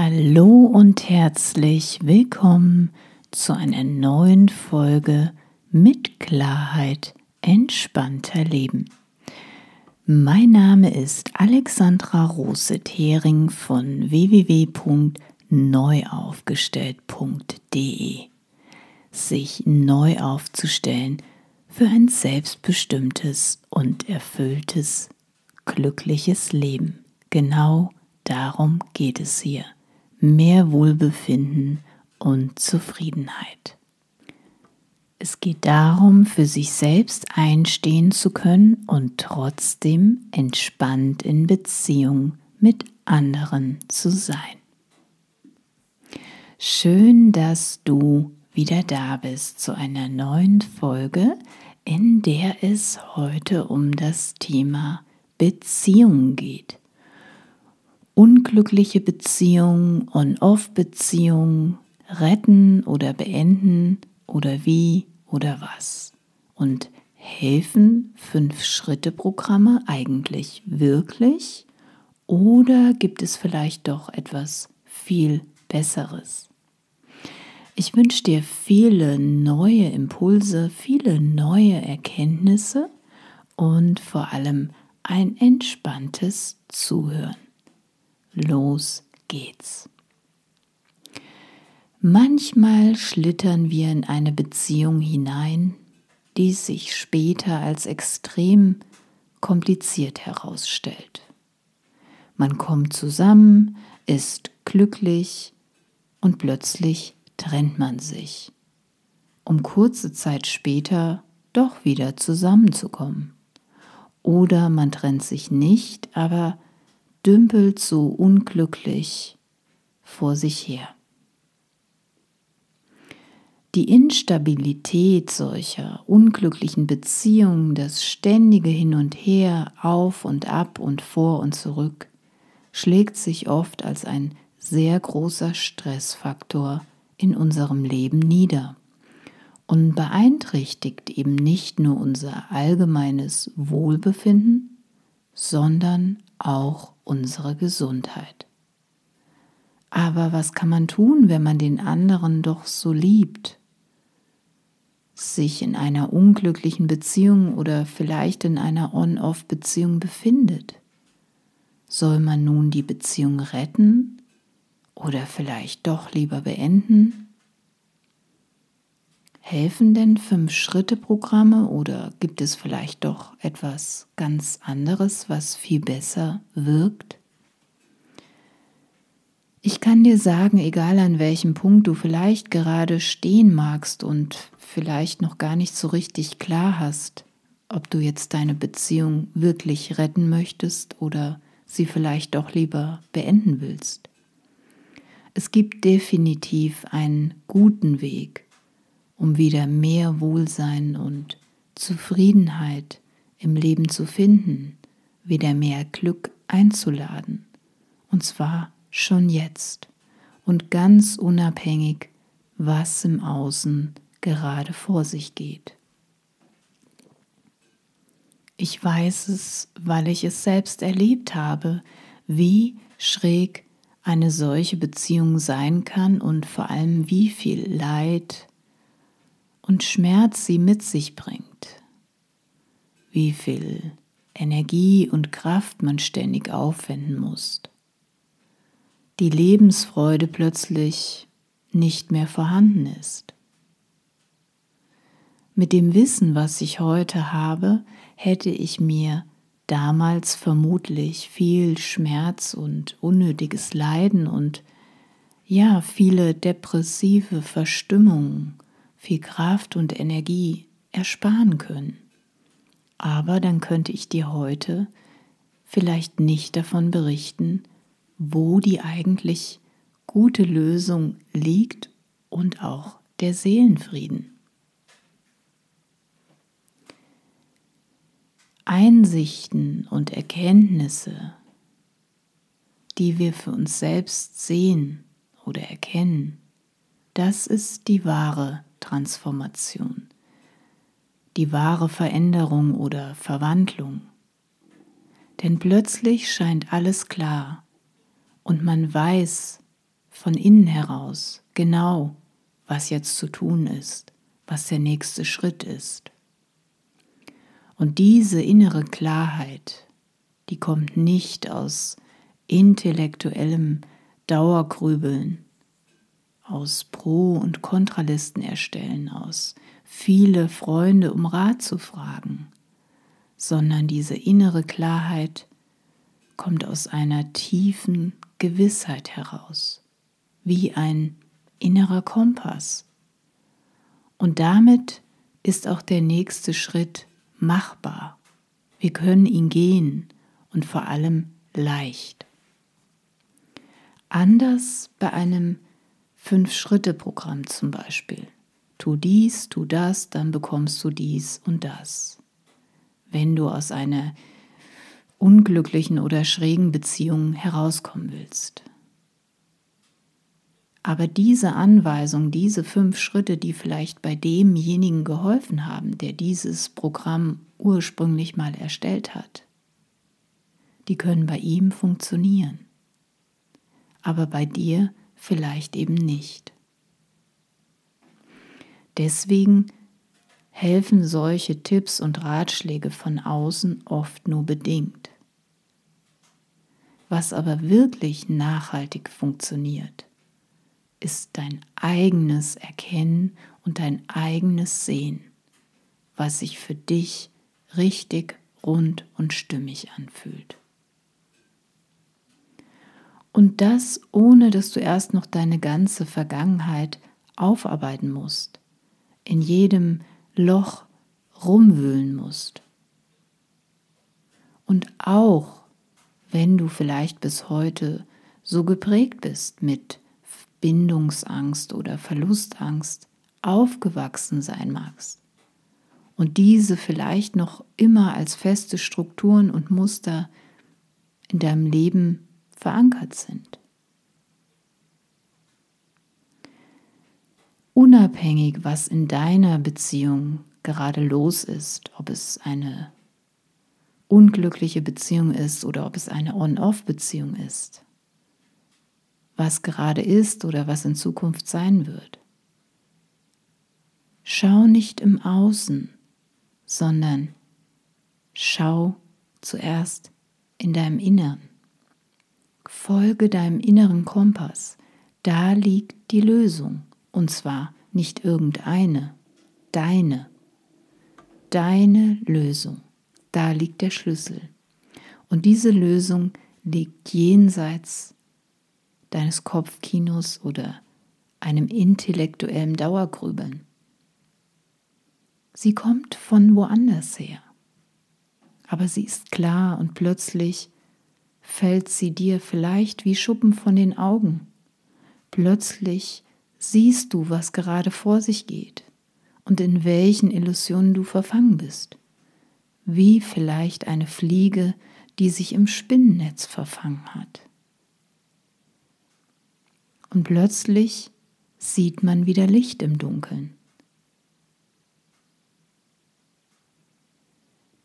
Hallo und herzlich willkommen zu einer neuen Folge mit Klarheit entspannter Leben. Mein Name ist Alexandra Rose-Thering von www.neuaufgestellt.de. Sich neu aufzustellen für ein selbstbestimmtes und erfülltes, glückliches Leben. Genau darum geht es hier mehr Wohlbefinden und Zufriedenheit. Es geht darum, für sich selbst einstehen zu können und trotzdem entspannt in Beziehung mit anderen zu sein. Schön, dass du wieder da bist zu einer neuen Folge, in der es heute um das Thema Beziehung geht unglückliche Beziehungen, On-Off-Beziehungen retten oder beenden oder wie oder was. Und helfen Fünf-Schritte-Programme eigentlich wirklich oder gibt es vielleicht doch etwas viel Besseres? Ich wünsche dir viele neue Impulse, viele neue Erkenntnisse und vor allem ein entspanntes Zuhören los geht's. Manchmal schlittern wir in eine Beziehung hinein, die sich später als extrem kompliziert herausstellt. Man kommt zusammen, ist glücklich und plötzlich trennt man sich, um kurze Zeit später doch wieder zusammenzukommen. Oder man trennt sich nicht, aber dümpelt so unglücklich vor sich her. Die Instabilität solcher unglücklichen Beziehungen, das ständige Hin und Her, auf und ab und vor und zurück, schlägt sich oft als ein sehr großer Stressfaktor in unserem Leben nieder und beeinträchtigt eben nicht nur unser allgemeines Wohlbefinden, sondern auch unsere Gesundheit. Aber was kann man tun, wenn man den anderen doch so liebt? sich in einer unglücklichen Beziehung oder vielleicht in einer On-Off-Beziehung befindet. Soll man nun die Beziehung retten oder vielleicht doch lieber beenden? Helfen denn Fünf-Schritte-Programme oder gibt es vielleicht doch etwas ganz anderes, was viel besser wirkt? Ich kann dir sagen, egal an welchem Punkt du vielleicht gerade stehen magst und vielleicht noch gar nicht so richtig klar hast, ob du jetzt deine Beziehung wirklich retten möchtest oder sie vielleicht doch lieber beenden willst. Es gibt definitiv einen guten Weg, um wieder mehr Wohlsein und Zufriedenheit im Leben zu finden, wieder mehr Glück einzuladen. Und zwar schon jetzt und ganz unabhängig, was im Außen gerade vor sich geht. Ich weiß es, weil ich es selbst erlebt habe, wie schräg eine solche Beziehung sein kann und vor allem wie viel Leid, und Schmerz sie mit sich bringt. Wie viel Energie und Kraft man ständig aufwenden muss. Die Lebensfreude plötzlich nicht mehr vorhanden ist. Mit dem Wissen, was ich heute habe, hätte ich mir damals vermutlich viel Schmerz und unnötiges Leiden und ja, viele depressive Verstimmungen viel Kraft und Energie ersparen können. Aber dann könnte ich dir heute vielleicht nicht davon berichten, wo die eigentlich gute Lösung liegt und auch der Seelenfrieden. Einsichten und Erkenntnisse, die wir für uns selbst sehen oder erkennen, das ist die wahre Transformation, die wahre Veränderung oder Verwandlung. Denn plötzlich scheint alles klar und man weiß, von innen heraus genau, was jetzt zu tun ist, was der nächste Schritt ist. Und diese innere Klarheit, die kommt nicht aus intellektuellem Dauergrübeln, aus Pro- und Kontralisten erstellen, aus viele Freunde um Rat zu fragen, sondern diese innere Klarheit kommt aus einer tiefen Gewissheit heraus, wie ein innerer Kompass. Und damit ist auch der nächste Schritt machbar. Wir können ihn gehen und vor allem leicht. Anders bei einem Fünf-Schritte-Programm zum Beispiel. Tu dies, tu das, dann bekommst du dies und das. Wenn du aus einer unglücklichen oder schrägen Beziehung herauskommen willst. Aber diese Anweisung, diese fünf Schritte, die vielleicht bei demjenigen geholfen haben, der dieses Programm ursprünglich mal erstellt hat, die können bei ihm funktionieren, aber bei dir vielleicht eben nicht. Deswegen helfen solche Tipps und Ratschläge von außen oft nur bedingt. Was aber wirklich nachhaltig funktioniert, ist dein eigenes Erkennen und dein eigenes Sehen, was sich für dich richtig rund und stimmig anfühlt. Und das ohne dass du erst noch deine ganze Vergangenheit aufarbeiten musst, in jedem Loch rumwühlen musst. Und auch wenn du vielleicht bis heute so geprägt bist mit Bindungsangst oder Verlustangst aufgewachsen sein magst und diese vielleicht noch immer als feste Strukturen und Muster in deinem Leben verankert sind. Unabhängig, was in deiner Beziehung gerade los ist, ob es eine unglückliche Beziehung ist oder ob es eine On-Off-Beziehung ist, was gerade ist oder was in Zukunft sein wird. Schau nicht im Außen, sondern schau zuerst in deinem Innern. Folge deinem inneren Kompass. Da liegt die Lösung. Und zwar nicht irgendeine, deine. Deine Lösung. Da liegt der Schlüssel. Und diese Lösung liegt jenseits deines Kopfkinos oder einem intellektuellen Dauergrübeln. Sie kommt von woanders her. Aber sie ist klar und plötzlich fällt sie dir vielleicht wie Schuppen von den Augen. Plötzlich siehst du, was gerade vor sich geht und in welchen Illusionen du verfangen bist. Wie vielleicht eine Fliege, die sich im Spinnennetz verfangen hat. Und plötzlich sieht man wieder Licht im Dunkeln.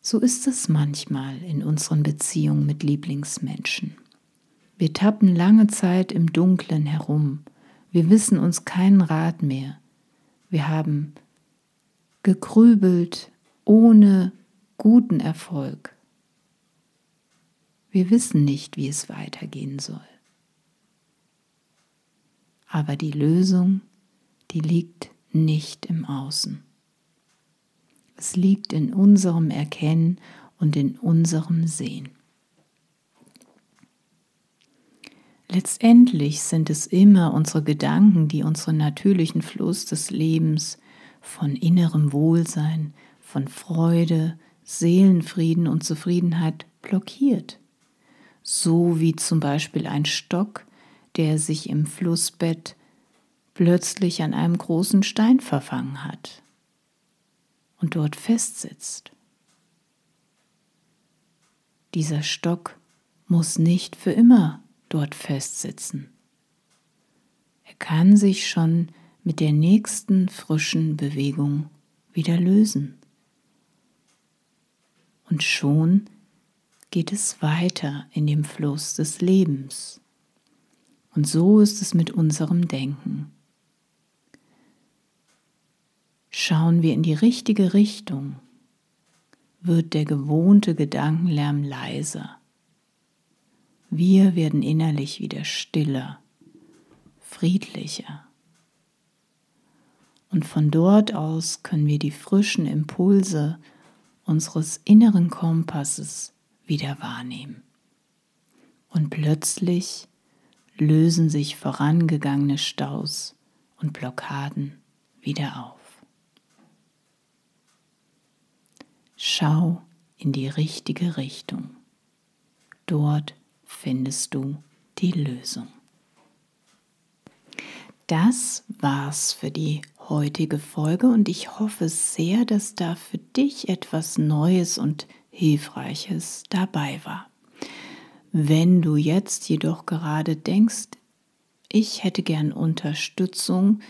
So ist es manchmal in unseren Beziehungen mit Lieblingsmenschen. Wir tappen lange Zeit im Dunklen herum. Wir wissen uns keinen Rat mehr. Wir haben gegrübelt ohne guten Erfolg. Wir wissen nicht, wie es weitergehen soll. Aber die Lösung, die liegt nicht im Außen. Es liegt in unserem Erkennen und in unserem Sehen. Letztendlich sind es immer unsere Gedanken, die unseren natürlichen Fluss des Lebens von innerem Wohlsein, von Freude, Seelenfrieden und Zufriedenheit blockiert. So wie zum Beispiel ein Stock, der sich im Flussbett plötzlich an einem großen Stein verfangen hat und dort festsitzt. Dieser Stock muss nicht für immer dort festsitzen. Er kann sich schon mit der nächsten frischen Bewegung wieder lösen. Und schon geht es weiter in dem Fluss des Lebens. Und so ist es mit unserem Denken. Schauen wir in die richtige Richtung, wird der gewohnte Gedankenlärm leiser. Wir werden innerlich wieder stiller, friedlicher. Und von dort aus können wir die frischen Impulse unseres inneren Kompasses wieder wahrnehmen. Und plötzlich lösen sich vorangegangene Staus und Blockaden wieder auf. Schau in die richtige Richtung. Dort findest du die Lösung. Das war's für die heutige Folge und ich hoffe sehr, dass da für dich etwas Neues und Hilfreiches dabei war. Wenn du jetzt jedoch gerade denkst, ich hätte gern Unterstützung,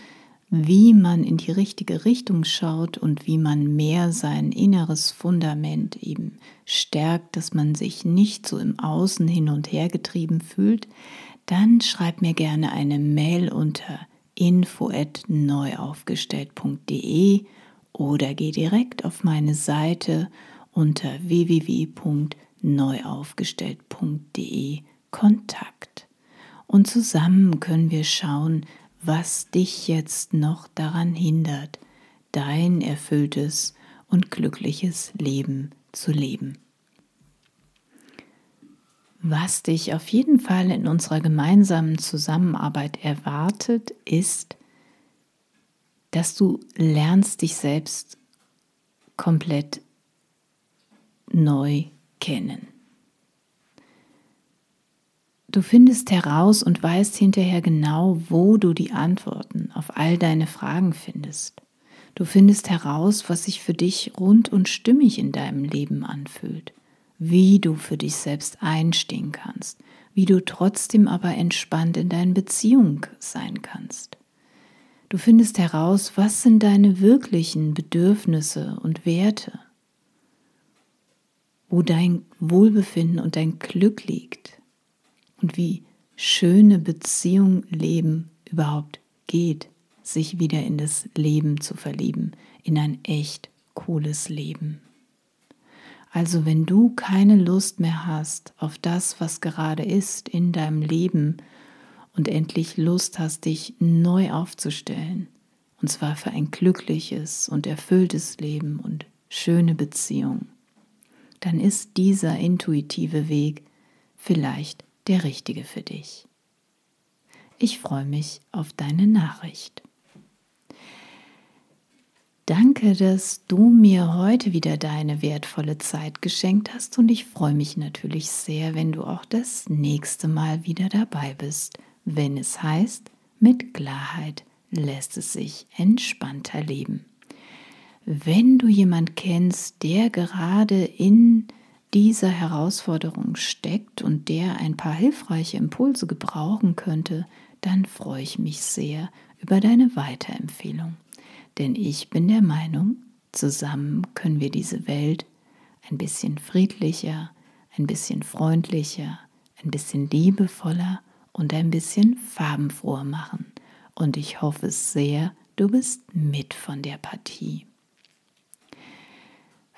wie man in die richtige Richtung schaut und wie man mehr sein inneres Fundament eben stärkt, dass man sich nicht so im Außen hin und her getrieben fühlt, dann schreib mir gerne eine Mail unter info@neuaufgestellt.de oder geh direkt auf meine Seite unter www.neuaufgestellt.de Kontakt. Und zusammen können wir schauen, was dich jetzt noch daran hindert, dein erfülltes und glückliches Leben zu leben. Was dich auf jeden Fall in unserer gemeinsamen Zusammenarbeit erwartet, ist, dass du lernst, dich selbst komplett neu kennen. Du findest heraus und weißt hinterher genau, wo du die Antworten auf all deine Fragen findest. Du findest heraus, was sich für dich rund und stimmig in deinem Leben anfühlt, wie du für dich selbst einstehen kannst, wie du trotzdem aber entspannt in deinen Beziehungen sein kannst. Du findest heraus, was sind deine wirklichen Bedürfnisse und Werte, wo dein Wohlbefinden und dein Glück liegt und wie schöne Beziehung Leben überhaupt geht, sich wieder in das Leben zu verlieben, in ein echt cooles Leben. Also wenn du keine Lust mehr hast auf das, was gerade ist in deinem Leben und endlich Lust hast, dich neu aufzustellen, und zwar für ein glückliches und erfülltes Leben und schöne Beziehung, dann ist dieser intuitive Weg vielleicht der richtige für dich. Ich freue mich auf deine Nachricht. Danke, dass du mir heute wieder deine wertvolle Zeit geschenkt hast und ich freue mich natürlich sehr, wenn du auch das nächste Mal wieder dabei bist, wenn es heißt, mit Klarheit lässt es sich entspannter leben. Wenn du jemand kennst, der gerade in dieser Herausforderung steckt und der ein paar hilfreiche Impulse gebrauchen könnte, dann freue ich mich sehr über deine Weiterempfehlung. Denn ich bin der Meinung, zusammen können wir diese Welt ein bisschen friedlicher, ein bisschen freundlicher, ein bisschen liebevoller und ein bisschen farbenfroher machen. Und ich hoffe sehr, du bist mit von der Partie.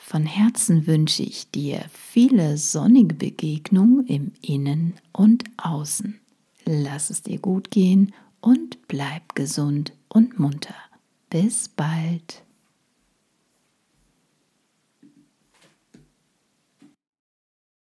Von Herzen wünsche ich dir viele sonnige Begegnungen im Innen und Außen. Lass es dir gut gehen und bleib gesund und munter. Bis bald.